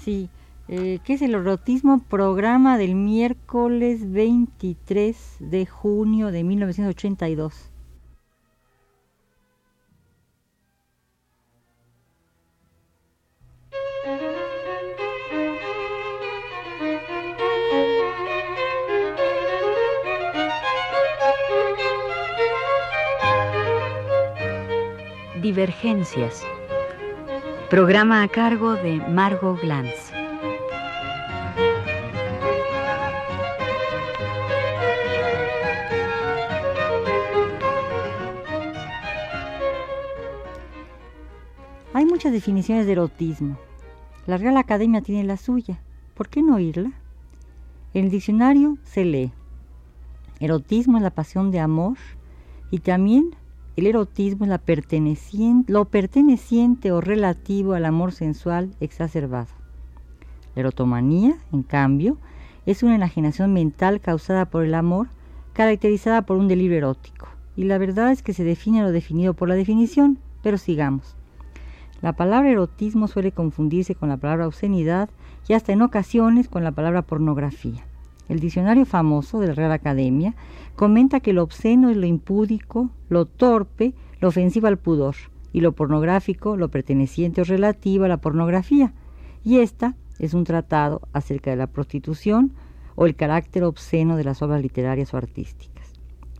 Sí, eh, ¿qué es el erotismo? Programa del miércoles 23 de junio de 1982. Divergencias. Programa a cargo de Margot Glantz. Hay muchas definiciones de erotismo. La Real Academia tiene la suya. ¿Por qué no oírla? En el diccionario se lee. Erotismo es la pasión de amor y también el erotismo es lo perteneciente o relativo al amor sensual exacerbado. La erotomanía, en cambio, es una enajenación mental causada por el amor, caracterizada por un delirio erótico. Y la verdad es que se define lo definido por la definición, pero sigamos. La palabra erotismo suele confundirse con la palabra obscenidad y hasta en ocasiones con la palabra pornografía. El diccionario famoso de la Real Academia comenta que lo obsceno es lo impúdico, lo torpe, lo ofensivo al pudor, y lo pornográfico, lo perteneciente o relativo a la pornografía. Y esta es un tratado acerca de la prostitución o el carácter obsceno de las obras literarias o artísticas.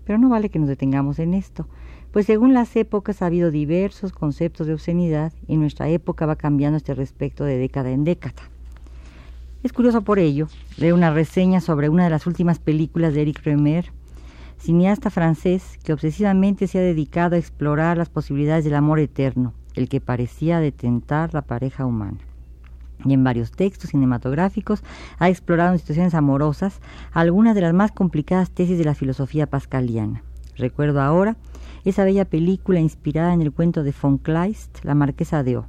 Pero no vale que nos detengamos en esto, pues según las épocas ha habido diversos conceptos de obscenidad y nuestra época va cambiando este respecto de década en década. Es curioso por ello leer una reseña sobre una de las últimas películas de Eric Remer, cineasta francés que obsesivamente se ha dedicado a explorar las posibilidades del amor eterno, el que parecía detentar la pareja humana. Y en varios textos cinematográficos ha explorado en situaciones amorosas algunas de las más complicadas tesis de la filosofía pascaliana. Recuerdo ahora esa bella película inspirada en el cuento de von Kleist, La Marquesa de O.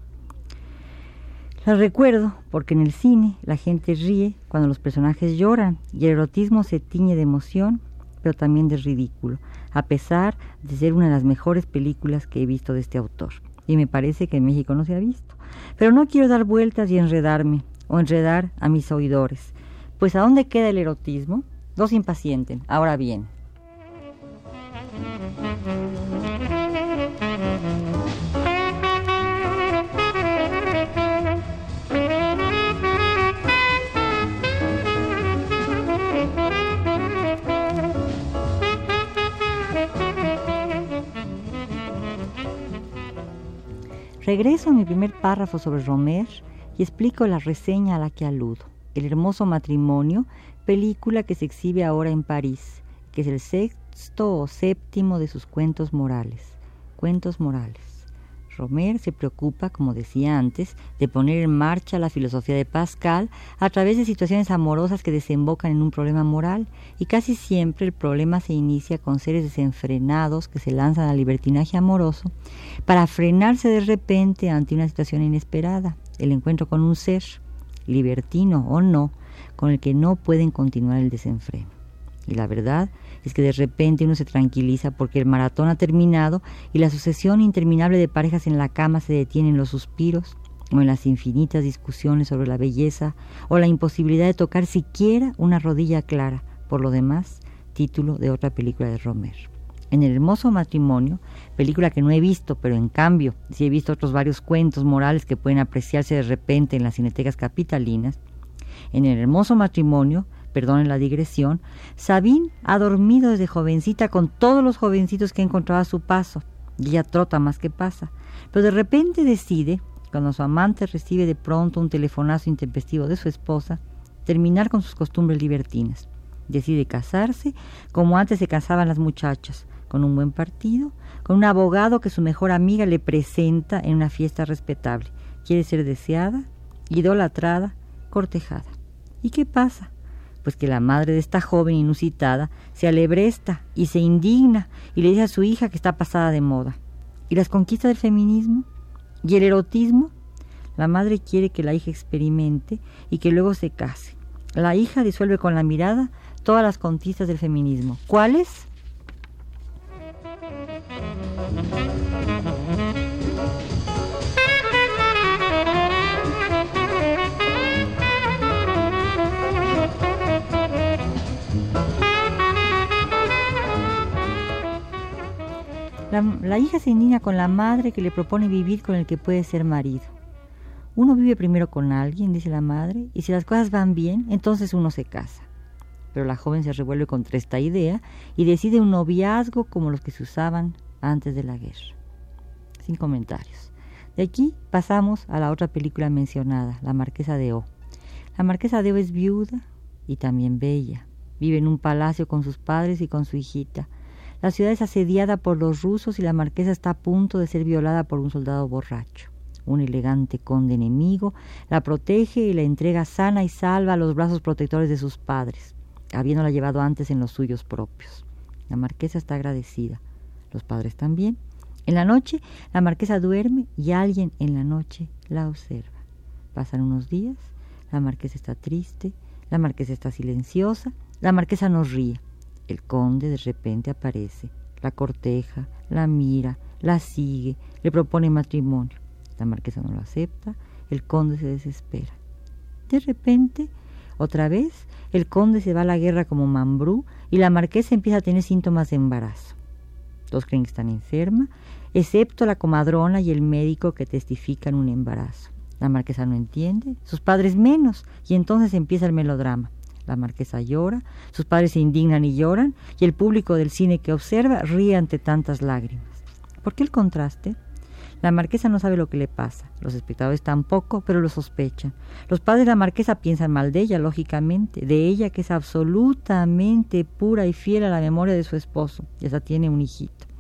La recuerdo porque en el cine la gente ríe cuando los personajes lloran y el erotismo se tiñe de emoción pero también de ridículo, a pesar de ser una de las mejores películas que he visto de este autor. Y me parece que en México no se ha visto. Pero no quiero dar vueltas y enredarme, o enredar a mis oidores. Pues ¿a dónde queda el erotismo? Dos impacienten. Ahora bien. Regreso a mi primer párrafo sobre Romer y explico la reseña a la que aludo. El hermoso matrimonio, película que se exhibe ahora en París, que es el sexto o séptimo de sus cuentos morales. Cuentos morales. Romer se preocupa, como decía antes, de poner en marcha la filosofía de Pascal a través de situaciones amorosas que desembocan en un problema moral y casi siempre el problema se inicia con seres desenfrenados que se lanzan al libertinaje amoroso para frenarse de repente ante una situación inesperada, el encuentro con un ser, libertino o no, con el que no pueden continuar el desenfreno. Y la verdad es que de repente uno se tranquiliza porque el maratón ha terminado y la sucesión interminable de parejas en la cama se detiene en los suspiros o en las infinitas discusiones sobre la belleza o la imposibilidad de tocar siquiera una rodilla clara. Por lo demás, título de otra película de Romer. En El hermoso matrimonio, película que no he visto, pero en cambio sí he visto otros varios cuentos morales que pueden apreciarse de repente en las cinetecas capitalinas, en El hermoso matrimonio perdonen la digresión, Sabine ha dormido desde jovencita con todos los jovencitos que ha encontrado a su paso, y ella trota más que pasa, pero de repente decide, cuando su amante recibe de pronto un telefonazo intempestivo de su esposa, terminar con sus costumbres libertinas. Decide casarse como antes se casaban las muchachas, con un buen partido, con un abogado que su mejor amiga le presenta en una fiesta respetable. Quiere ser deseada, idolatrada, cortejada. ¿Y qué pasa? Pues que la madre de esta joven inusitada se alebresta y se indigna y le dice a su hija que está pasada de moda. ¿Y las conquistas del feminismo? ¿Y el erotismo? La madre quiere que la hija experimente y que luego se case. La hija disuelve con la mirada todas las conquistas del feminismo. ¿Cuáles? La, hija se indigna con la madre que le propone vivir con el que puede ser marido. Uno vive primero con alguien, dice la madre, y si las cosas van bien, entonces uno se casa. Pero la joven se revuelve contra esta idea y decide un noviazgo como los que se usaban antes de la guerra. Sin comentarios. De aquí pasamos a la otra película mencionada, La Marquesa de O. La Marquesa de O es viuda y también bella. Vive en un palacio con sus padres y con su hijita. La ciudad es asediada por los rusos y la marquesa está a punto de ser violada por un soldado borracho. Un elegante conde enemigo la protege y la entrega sana y salva a los brazos protectores de sus padres, habiéndola llevado antes en los suyos propios. La marquesa está agradecida, los padres también. En la noche, la marquesa duerme y alguien en la noche la observa. Pasan unos días, la marquesa está triste, la marquesa está silenciosa, la marquesa no ríe. El conde de repente aparece, la corteja, la mira, la sigue, le propone matrimonio. La marquesa no lo acepta, el conde se desespera. De repente, otra vez, el conde se va a la guerra como mambrú y la marquesa empieza a tener síntomas de embarazo. Todos creen que están enferma, excepto la comadrona y el médico que testifican un embarazo. La marquesa no entiende, sus padres menos, y entonces empieza el melodrama. La marquesa llora, sus padres se indignan y lloran, y el público del cine que observa ríe ante tantas lágrimas. ¿Por qué el contraste? La marquesa no sabe lo que le pasa, los espectadores tampoco, pero lo sospechan. Los padres de la marquesa piensan mal de ella, lógicamente, de ella que es absolutamente pura y fiel a la memoria de su esposo, y hasta tiene un hijito.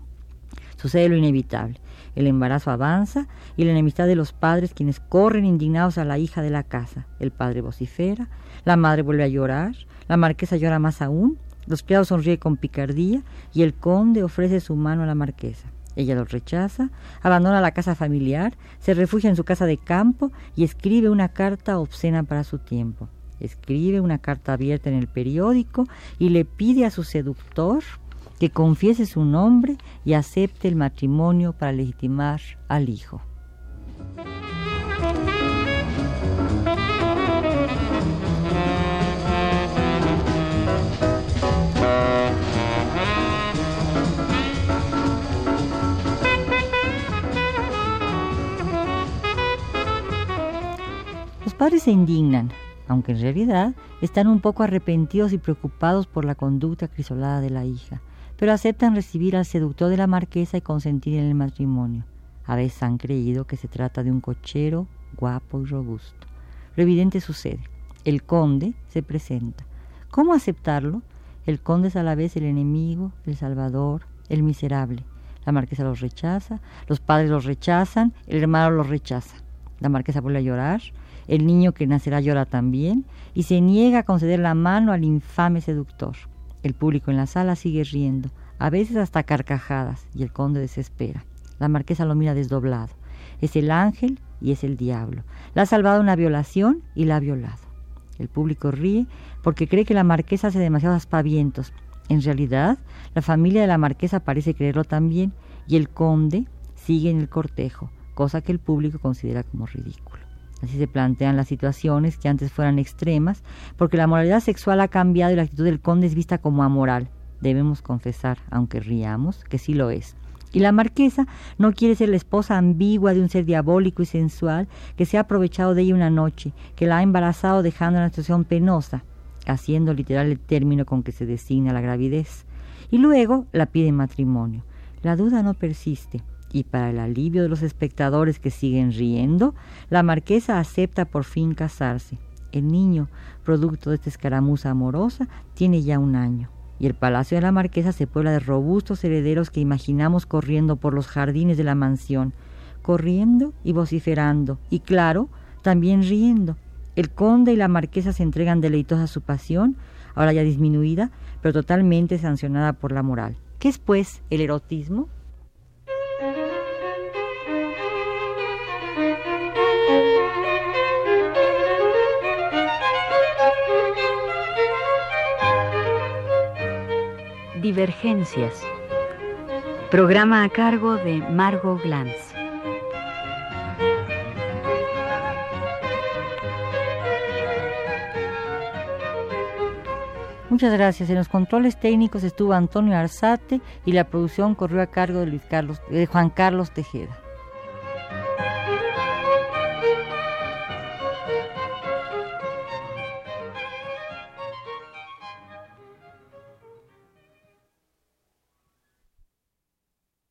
Sucede lo inevitable. El embarazo avanza y la enemistad de los padres, quienes corren indignados a la hija de la casa. El padre vocifera, la madre vuelve a llorar, la marquesa llora más aún, los criados sonríen con picardía y el conde ofrece su mano a la marquesa. Ella lo rechaza, abandona la casa familiar, se refugia en su casa de campo y escribe una carta obscena para su tiempo. Escribe una carta abierta en el periódico y le pide a su seductor que confiese su nombre y acepte el matrimonio para legitimar al hijo. padres se indignan, aunque en realidad están un poco arrepentidos y preocupados por la conducta crisolada de la hija, pero aceptan recibir al seductor de la marquesa y consentir en el matrimonio. A veces han creído que se trata de un cochero guapo y robusto. Lo evidente sucede. El conde se presenta. ¿Cómo aceptarlo? El conde es a la vez el enemigo, el salvador, el miserable. La marquesa los rechaza, los padres los rechazan, el hermano los rechaza. La marquesa vuelve a llorar, el niño que nacerá llora también y se niega a conceder la mano al infame seductor. El público en la sala sigue riendo, a veces hasta carcajadas, y el conde desespera. La marquesa lo mira desdoblado. Es el ángel y es el diablo. La ha salvado una violación y la ha violado. El público ríe porque cree que la marquesa hace demasiados aspavientos. En realidad, la familia de la marquesa parece creerlo también y el conde sigue en el cortejo, cosa que el público considera como ridículo. Así se plantean las situaciones que antes fueran extremas, porque la moralidad sexual ha cambiado y la actitud del conde es vista como amoral. Debemos confesar, aunque riamos, que sí lo es. Y la marquesa no quiere ser la esposa ambigua de un ser diabólico y sensual que se ha aprovechado de ella una noche, que la ha embarazado dejando una situación penosa, haciendo literal el término con que se designa la gravidez. Y luego la pide matrimonio. La duda no persiste y para el alivio de los espectadores que siguen riendo, la marquesa acepta por fin casarse. El niño, producto de esta escaramuza amorosa, tiene ya un año, y el palacio de la marquesa se puebla de robustos herederos que imaginamos corriendo por los jardines de la mansión, corriendo y vociferando, y claro, también riendo. El conde y la marquesa se entregan deleitosos a su pasión, ahora ya disminuida, pero totalmente sancionada por la moral. ¿Qué es, pues, el erotismo? Divergencias. Programa a cargo de Margot Glantz. Muchas gracias. En los controles técnicos estuvo Antonio Arzate y la producción corrió a cargo de, de Juan Carlos Tejeda.